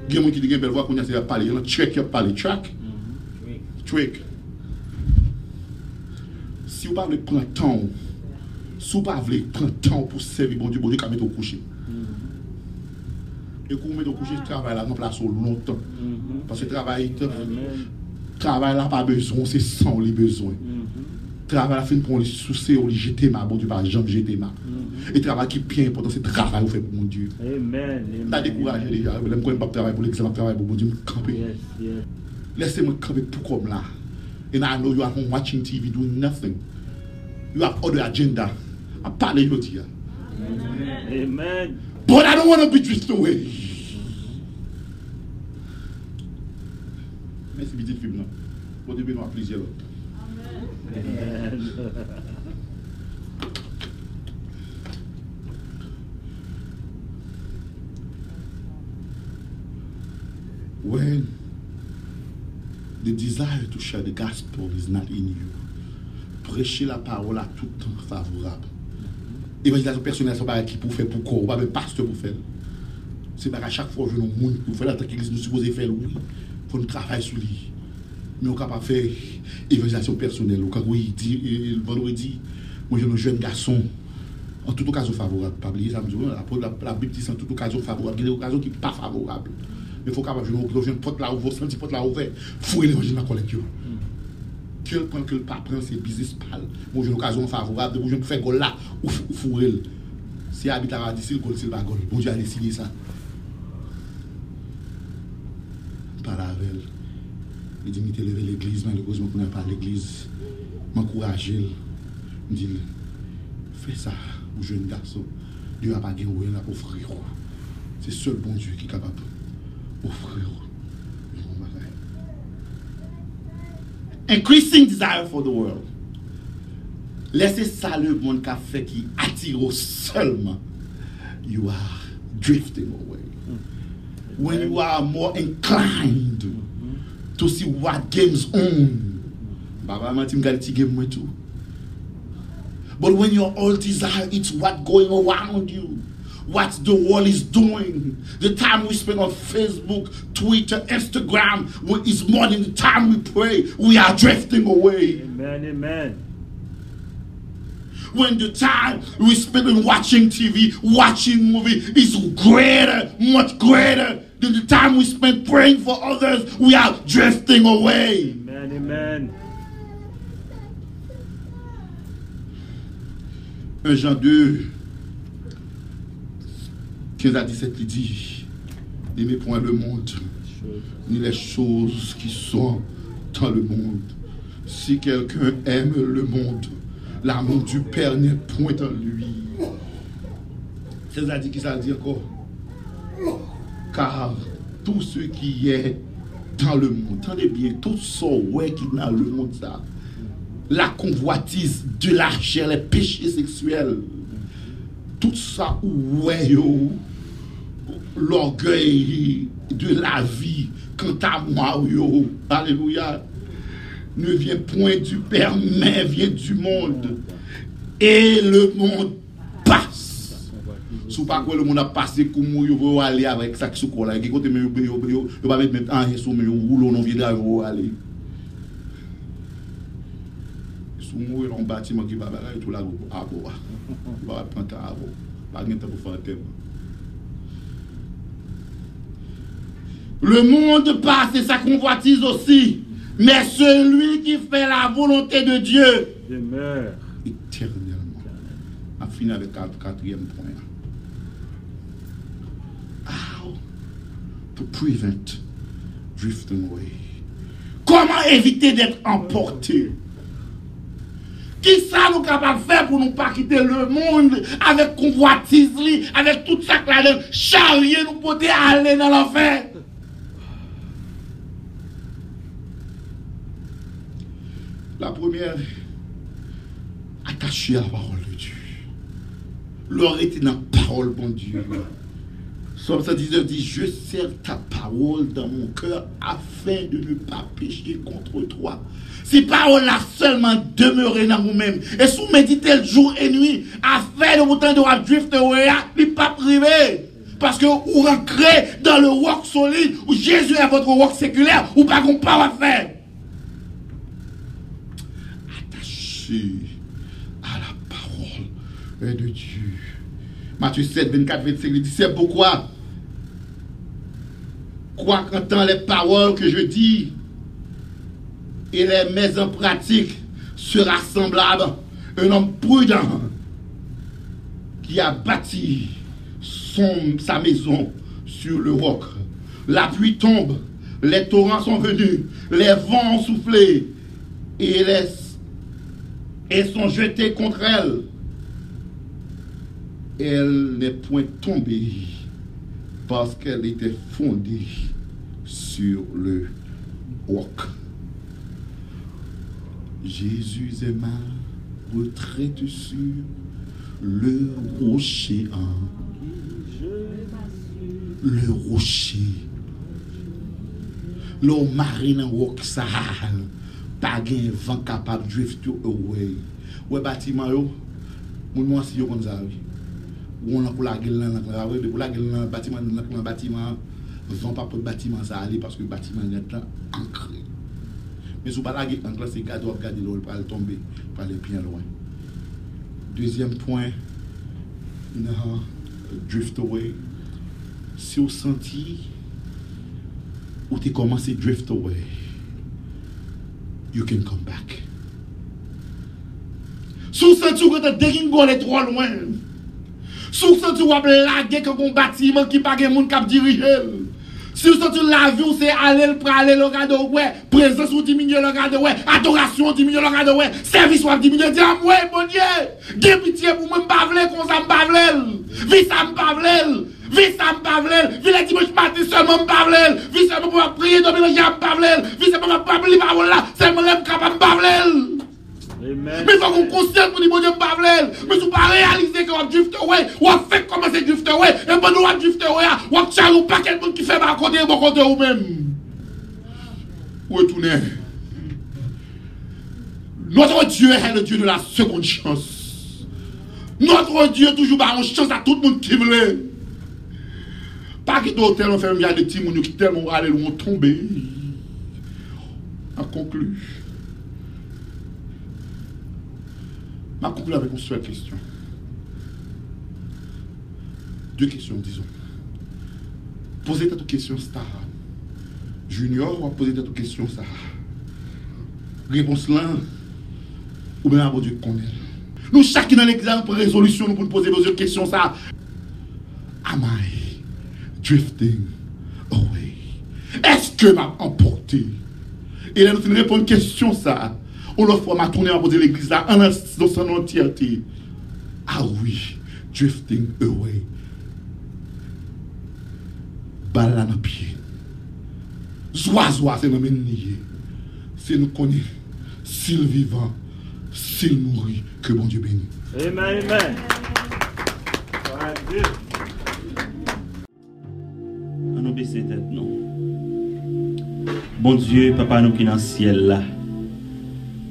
Il y a des gens qui disent belle voix qu'on a c'est parler, il qui a parlé track. Track. Si vous ne voulez pas prendre temps, si vous ne voulez pas prendre temps pour servir bon Dieu, bon Dieu mettre au coucher. Et quand vous mettez au coucher, ce travail là, non place longtemps. Parce que le travail, travail là pas besoin, c'est sans les besoins. Travail là fin pour les soucis, on les jeter ma, bon Dieu, pas jamais jeter ma. Et travail qui est bien important, c'est travail vous fait pour mon Dieu. Amen, Pas découragé déjà, je ne pas travailler pour l'excellent travail pour mon Dieu, me camper. Laissez-moi camper tout comme là. And I know you are home watching TV doing nothing. You have other agenda. I parle de dire. Amen. But I don't want to be drift away. Merci, petite film là. Bon Dieu, nous a là. When the desire to share the gospel is not in you, prêcher la parole à tout temps favorable. Évangélisation personnelle, c'est pas qui pour faire pour ou pas même pasteur pour faire. C'est pas à chaque fois que nous monde pour faire la tant nous supposons faire, oui. faut nous travailler sur lui. Mais on est capable de faire évangélisation personnelle. Ou Quand oui, dit, le vendredi, moi j'ai un jeune garçon, en toute occasion favorable. Pas oublier la, la, Bible dit en toute occasion favorable. Il y a des occasions qui ne sont pas favorables. Mais il faut capable de jouer une porte là ouverte, une porte là ouverte, fouiller l'évangile dans la collecte. Quel point que le pas prend, c'est business pal. Moi j'ai une occasion favorable, de faire gol là, ou fou- ou fourrer. le. Si habite à le gol, c'est le pas gol. Bon Dieu a décidé ça. Elle. Il dit, mettez lever l'église, malheureusement qu'on n'a pas l'église. M'encourager. Il dit, fais ça aux jeunes garçons. Dieu n'a pas gagné rien à offrir. C'est seul bon Dieu qui est capable d'offrir. un bon bagage. Increasing desire for the world. Laissez ça le monde qu'a fait qui attire seulement. You are drifting away. When you are more inclined to see what games on. Baba mati mga ti game moi too. But when your all desire it's what going around you. what the world is doing. The time we spend on Facebook, Twitter, Instagram is more than the time we pray. We are drifting away. Amen, amen. When the time we spend on watching TV, watching movie is greater, much greater than the time we spend praying for others, we are drifting away. Amen, amen. 1 Jean 2, 15 à 17, il dit, n'aimez point le monde, ni les choses qui sont dans le monde. Si quelqu'un aime le monde, l'amour du Père n'est point en lui. C'est-à-dire qui ça dit encore Car tout ce qui est dans le monde, attendez bien, tout ça ouais, qui est dans le monde, ça, la convoitise de la chair, les péchés sexuels, tout ça, ouais, l'orgueil de la vie, quant à moi, yo, alléluia, ne vient point du Père, mais vient du monde. Et le monde. Sou pa kwen le ap pase kou mou yo vou ale avèk sak sou kou la. Ki kote men yo yo yo yo pa met met an sou men yo roulo non vide avè vou ale. Sou mou yo non batiman ki pa bagay tout la go abo. Ba panta abo. Pa gen te pou fantem. Le monde passe et sa convoitise aussi. Mais celui qui fait la volonté de Dieu Demeure. éternellement. On finit avec le quatrième point. To prevent drifting away. Comment éviter d'être emporté? Qui ça nous capable de faire pour nous pas quitter le monde avec convoitise, avec tout ça que la charrier nous pour aller dans l'enfer? La première, attaché à la parole de Dieu. Leur était dans la parole, bon Dieu. Somme 119 dit, je serre ta parole dans mon cœur afin de ne pas pécher contre toi. Ces paroles-là seulement demeurer dans vous-même. Et sous méditer le jour et nuit, afin de vous de voir drift away, n'est pas privé. Parce que vous rentrez dans le work solide, où Jésus est votre work séculaire, ou pas qu'on pas à faire. Attaché à la parole de Dieu. Matthieu 7, 24, 25, il dit, c'est pourquoi, quoi qu'entend les paroles que je dis, et les mets en pratique, sera semblable un homme prudent qui a bâti son, sa maison sur le roc. La pluie tombe, les torrents sont venus, les vents ont soufflé, et, les, et sont jetés contre elle elle n'est point tombée parce qu'elle était fondée sur le roc. Jésus est ma retraite sur le rocher. hein. Le rocher. L'eau marine en roc sale. Pas gen vent capable de drift away. Ouais, bâtiment yo. Moun si yo kon sa oui. Ou on a pour la gueule là, là, ouais, pour la gueule là, bâtiment là, pour un bâtiment, vont pas pour le bâtiment ça aller parce que le bâtiment est ancré. Mais si vous pas la ancré, c'est garder regarder l'eau pour aller tomber, pour aller bien loin. Deuxième point, non, drift away. Si vous senti ou tu commencé drift away, you can come back. Si vous senti que tu dégringolé trop loin, si vous senti ou laguer comme un bâtiment qui pas de monde qui diriger. Si vous senti la vie, c'est aller pour aller le regarder ouais, présence ou le regarder ouais, adoration ou le regarder ouais, service ou diminuer, dire ouais, mon Dieu, j'ai pitié pour moi, m'pa vle, comme ça m'pa vle, vie ça m'pa vle, vie ça m'pa vle, vie le dimanche matin seulement pour prier, le pour pas lire parole là, seulement l'aime capable Mais faut qu'on conscient pour dire bon Dieu pas vle. Mais tu pas réaliser que on drift away, ou on fait commencer drift away, et bon nous on drift away, ou on pas quel monde qui fait par côté bon côté ou même. Ou retourner. Notre Dieu est le Dieu de la seconde chance. Notre Dieu toujours par une chance à tout le monde qui veut. Pas quitter l'hôtel, on fait un de petits qui tellement allés vont tomber. A conclu. Ma conclu avec une seule question. Deux questions, disons. Posez ta question, Star. Junior, ou posez ta question, Star. Réponse là, ou bien bon Dieu connaît. Nous, chacun dans pour résolution, nous pour nous poser deux questions, ça. Am I drifting away? Est-ce que m'a emporté? Et là, nous répondre une question, ça. Ou lòs fò ma tounè an pose l'eglise la, an an lò san an tiyate. Ah oui, drifting away. Bal la nan piye. Zwa zwa se nan men niye. Se nou konye, sil vivan, sil mouri, ke bon Diyo beni. Amen, amen. Amen, Diyo. An obese tet nou. Bon Diyo, papa nou ki nan siel la.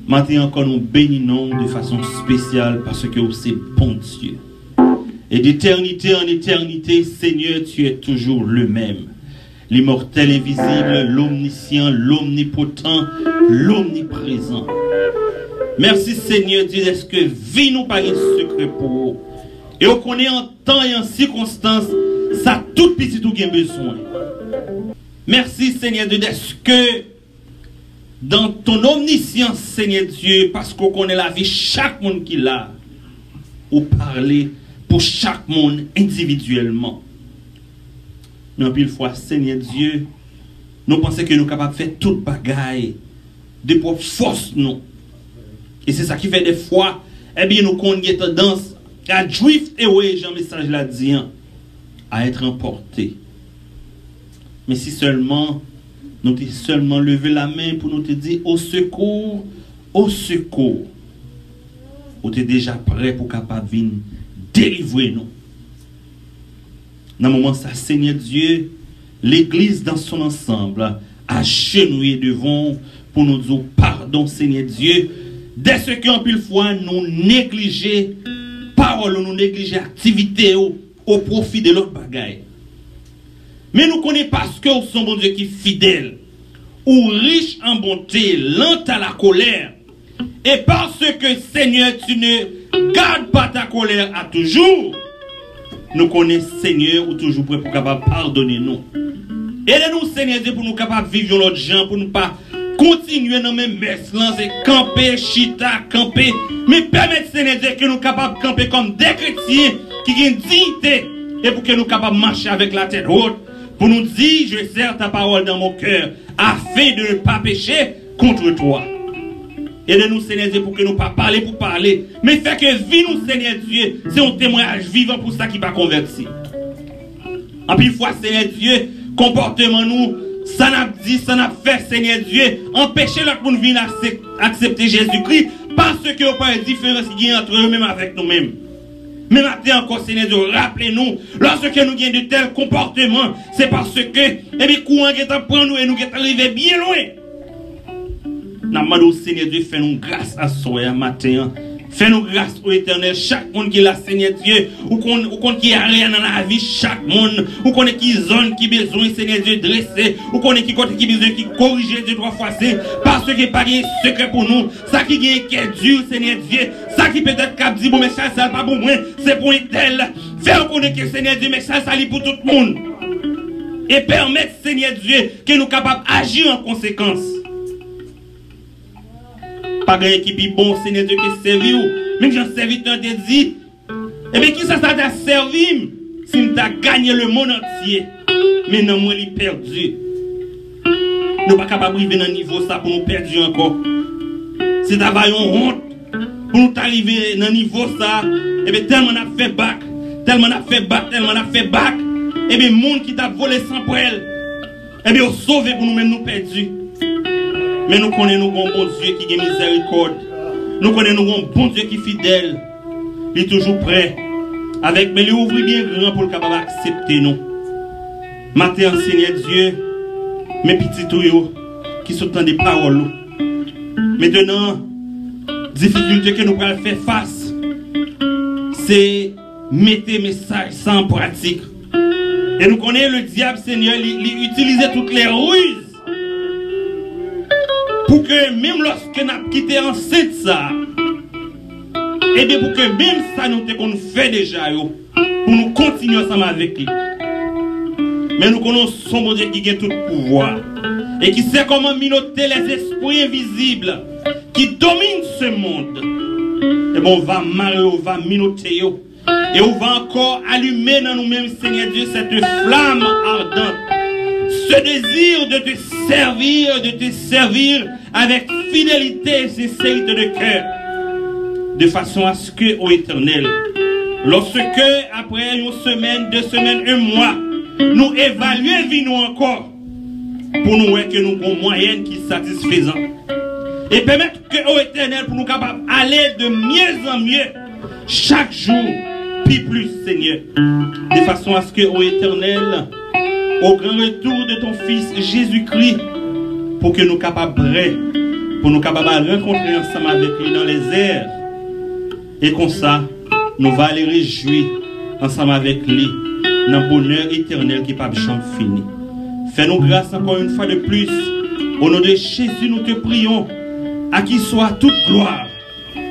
Maintenant encore nous bénissons de façon spéciale parce que c'est bon Dieu. Et d'éternité en éternité, Seigneur, tu es toujours le même. L'immortel invisible, l'omniscient, l'omnipotent, l'omniprésent. Merci Seigneur Dieu, est-ce que vie nous paraît secret pour vous. Et on connaît en temps et en circonstance, ça tout petit tout bien besoin. Merci Seigneur Dieu, est-ce que dans ton omniscience Seigneur Dieu, parce qu'on connaît la vie chaque monde qui l'a, ou parler pour chaque monde individuellement. Mais en pile fois, Seigneur Dieu, nous pensons que nous sommes capables de faire toute bagaille de propre force, nous. Et c'est ça qui fait des fois, eh bien, nous avons tendance à drift et oui, Jean message l'a dit, hein, à être emporté. Mais si seulement nous t'ai seulement levé la main pour nous te dire au secours, au secours, ou tu déjà prêt pour capable venir délivrer nous? Dans le moment ça, Seigneur Dieu, l'Église dans son ensemble a genouillé devant pour nous dire pardon, Seigneur Dieu, dès ce qu'en pile fois nous négliger parole, nous négliger activité au, au profit de l'autre bagaille. Mais nous connaissons parce que nous sommes bon Dieu qui est fidèle, ou riche en bonté, lent à la colère, et parce que Seigneur, tu ne gardes pas ta colère à toujours, nous connaissons Seigneur ou toujours prêt pour capable pardonner nous. Aidez-nous Seigneur pour nous capables de vivre l'autre gens, pour ne pas continuer dans mes messes, lancer, camper, chita, camper, mais permettre Seigneur que nous capables de camper comme des chrétiens qui ont dignité et pour que nous capables marcher avec la tête haute, pour nous dire, je sers ta parole dans mon cœur, afin de ne pas pécher contre toi. Aidez-nous, Seigneur Dieu, pour que nous ne pas parler pour parler, mais fait que vie nous, Seigneur Dieu, c'est un témoignage vivant pour ça qui va convertir. En plus, fois, Seigneur Dieu, comportement nous, ça n'a dit, ça n'a fait, Seigneur Dieu, empêcher l'autre monde venir accepter Jésus-Christ parce que a pas de différence entre eux-mêmes avec nous-mêmes. Même après encore, Seigneur Dieu, rappelez-nous, lorsque nous avons de tels comportements, c'est parce que, eh bien, courant qui est prendre nous et nous qui est bien loin. Nous demandons au Seigneur Dieu, fais-nous grâce à ce matin. Fais-nous grâce au éternel, chaque monde qui est là, Seigneur Dieu, ou qu'on qui a rien dans la vie, chaque monde, ou qu'on est qui zone qui besoin, Seigneur Dieu, dressé, ou qu'on est qui côté qui besoin, qui corriger Dieu trois fois, parce que pas de secret pour nous, ça qui est qui est dur, Seigneur Dieu, ça qui peut-être cap dit, bon, mais ça, ça pas pour moi, c'est pour un tel. Fais connaître que Seigneur Dieu, mais ça, ça pour tout le monde. Et permettre, Seigneur Dieu, que nous capables d'agir en conséquence. Pa genye ki pi bon se ne de ke servi ou. Mèm jan servi tan te di. Ebe ki sa sa ta servim. Si m ta ganyen le moun antye. Mè nan mwen li perdi. Nou pa kapabri ven nan nivou sa pou nou perdi ankon. Se ta vayon hont. Pou nou ta rive nan nivou sa. Ebe telman ap fe bak. Telman ap fe bak. Telman ap fe bak. Ebe moun ki ta vole san pou el. Ebe ou sove pou nou men nou perdi. Mais nous connaissons un bon Dieu qui est miséricorde. Nous connaissons un bon Dieu qui est fidèle. Il est toujours prêt. Mais il ouvre bien grand pour le capable accepter nous. Matin, Seigneur Dieu, mes petits tuyaux qui sont dans des paroles. Maintenant, difficulté que nous pouvons faire face. c'est mettre message en pratique. Et nous connaissons le diable, Seigneur, il, il utilisait toutes les ruses pour que même lorsque nous avons quitté enceinte ça, et bien pour que même ça nous qu'on fait déjà, pour nous continuer ensemble avec lui. Mais nous connaissons son Dieu qui a tout pouvoir et qui sait comment minoter les esprits invisibles qui dominent ce monde. Et bon, on va marrer, on va minoter, et on va encore allumer dans nous-mêmes, Seigneur Dieu, cette flamme ardente. Ce désir de te servir, de te servir avec fidélité et sincérité de cœur. De façon à ce que, ô éternel, lorsque après une semaine, deux semaines, un mois, nous évaluons vie nous encore pour nous voir que nous avons moyenne qui est satisfaisante. Et permettre que, ô éternel, pour nous capables d'aller de mieux en mieux chaque jour, puis plus, Seigneur. De façon à ce que, ô éternel, au grand retour de ton Fils Jésus-Christ, pour que nous capables, pour nous capables de rencontrer ensemble avec lui dans les airs. Et comme ça, nous allons aller réjouir ensemble avec lui dans le bonheur éternel qui pas jamais fini. Fais-nous grâce encore une fois de plus. Au nom de Jésus, nous te prions. À qui soit toute gloire,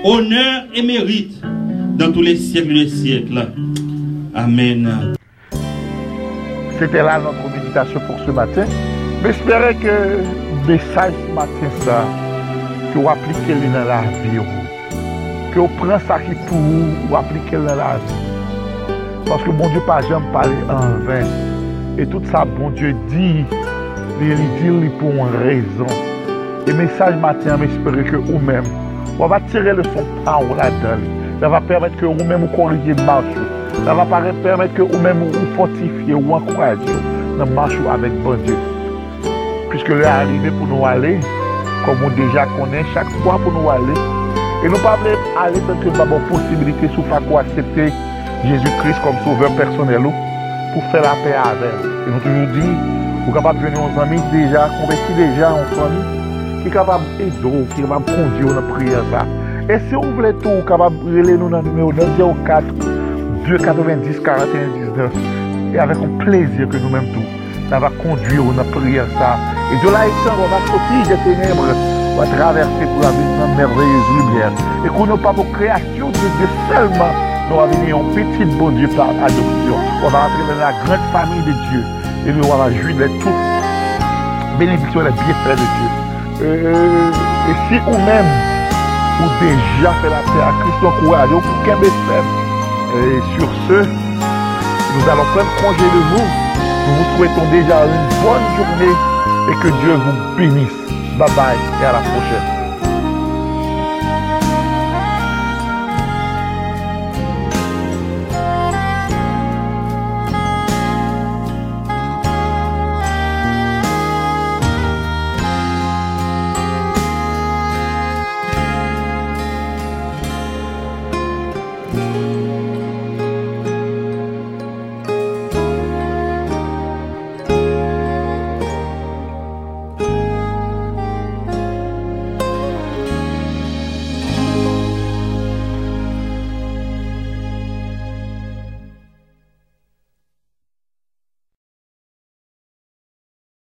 honneur et mérite dans tous les siècles des siècles. Amen. C'était là notre méditation pour ce matin. J'espérais que mesaj matin sa, ki ou aplike li nan la vi ou. Ki ou pren sa ki pou ou, ou aplike li nan la vi. Paske bon Diyo pa jem pale an ven. E tout sa bon Diyo di, li li di li pou an rezon. E mesaj matin, me espere ke ou men, ou va tire le son pa ou la dan. La va permette ke ou men ou korije marchou. La va permette ke ou men ou fortifiye ou ankoraje nan marchou avek bon Diyo. Piske lè arrive pou nou ale, komon deja konen chak pwa pou nou ale. E nou pa vle ale tanke babon posibilite sou fa kwa aksepte Jezou Kris kom souveur personel ou pou fè la pe avèl. E nou toujou di, ou kapab jwenni an zami deja, konvekti deja an zami ki kapab edou, ki kapab kondi ou nan priye sa. E se ou vle tou, ou kapab rele nou nan numeo 904 290 4119 e avèk an plezir ke nou menm tou. Va conduire notre prière ça. Et de là, on va sortir des ténèbres, on va traverser pour la vie dans merveilleuse lumière. Et qu'on n'a pas pour création de Dieu seulement, nous va venir un petit bon Dieu par adoption. On va entrer dans la grande famille de Dieu. Et nous, on va jouir de toute bénédiction et bienfaits de Dieu. Et si vous-même, vous déjà fait la paix à Christ, faire. Et sur ce, nous allons prendre congé de vous. Nous vous souhaitons déjà une bonne journée et que Dieu vous bénisse. Bye bye et à la prochaine.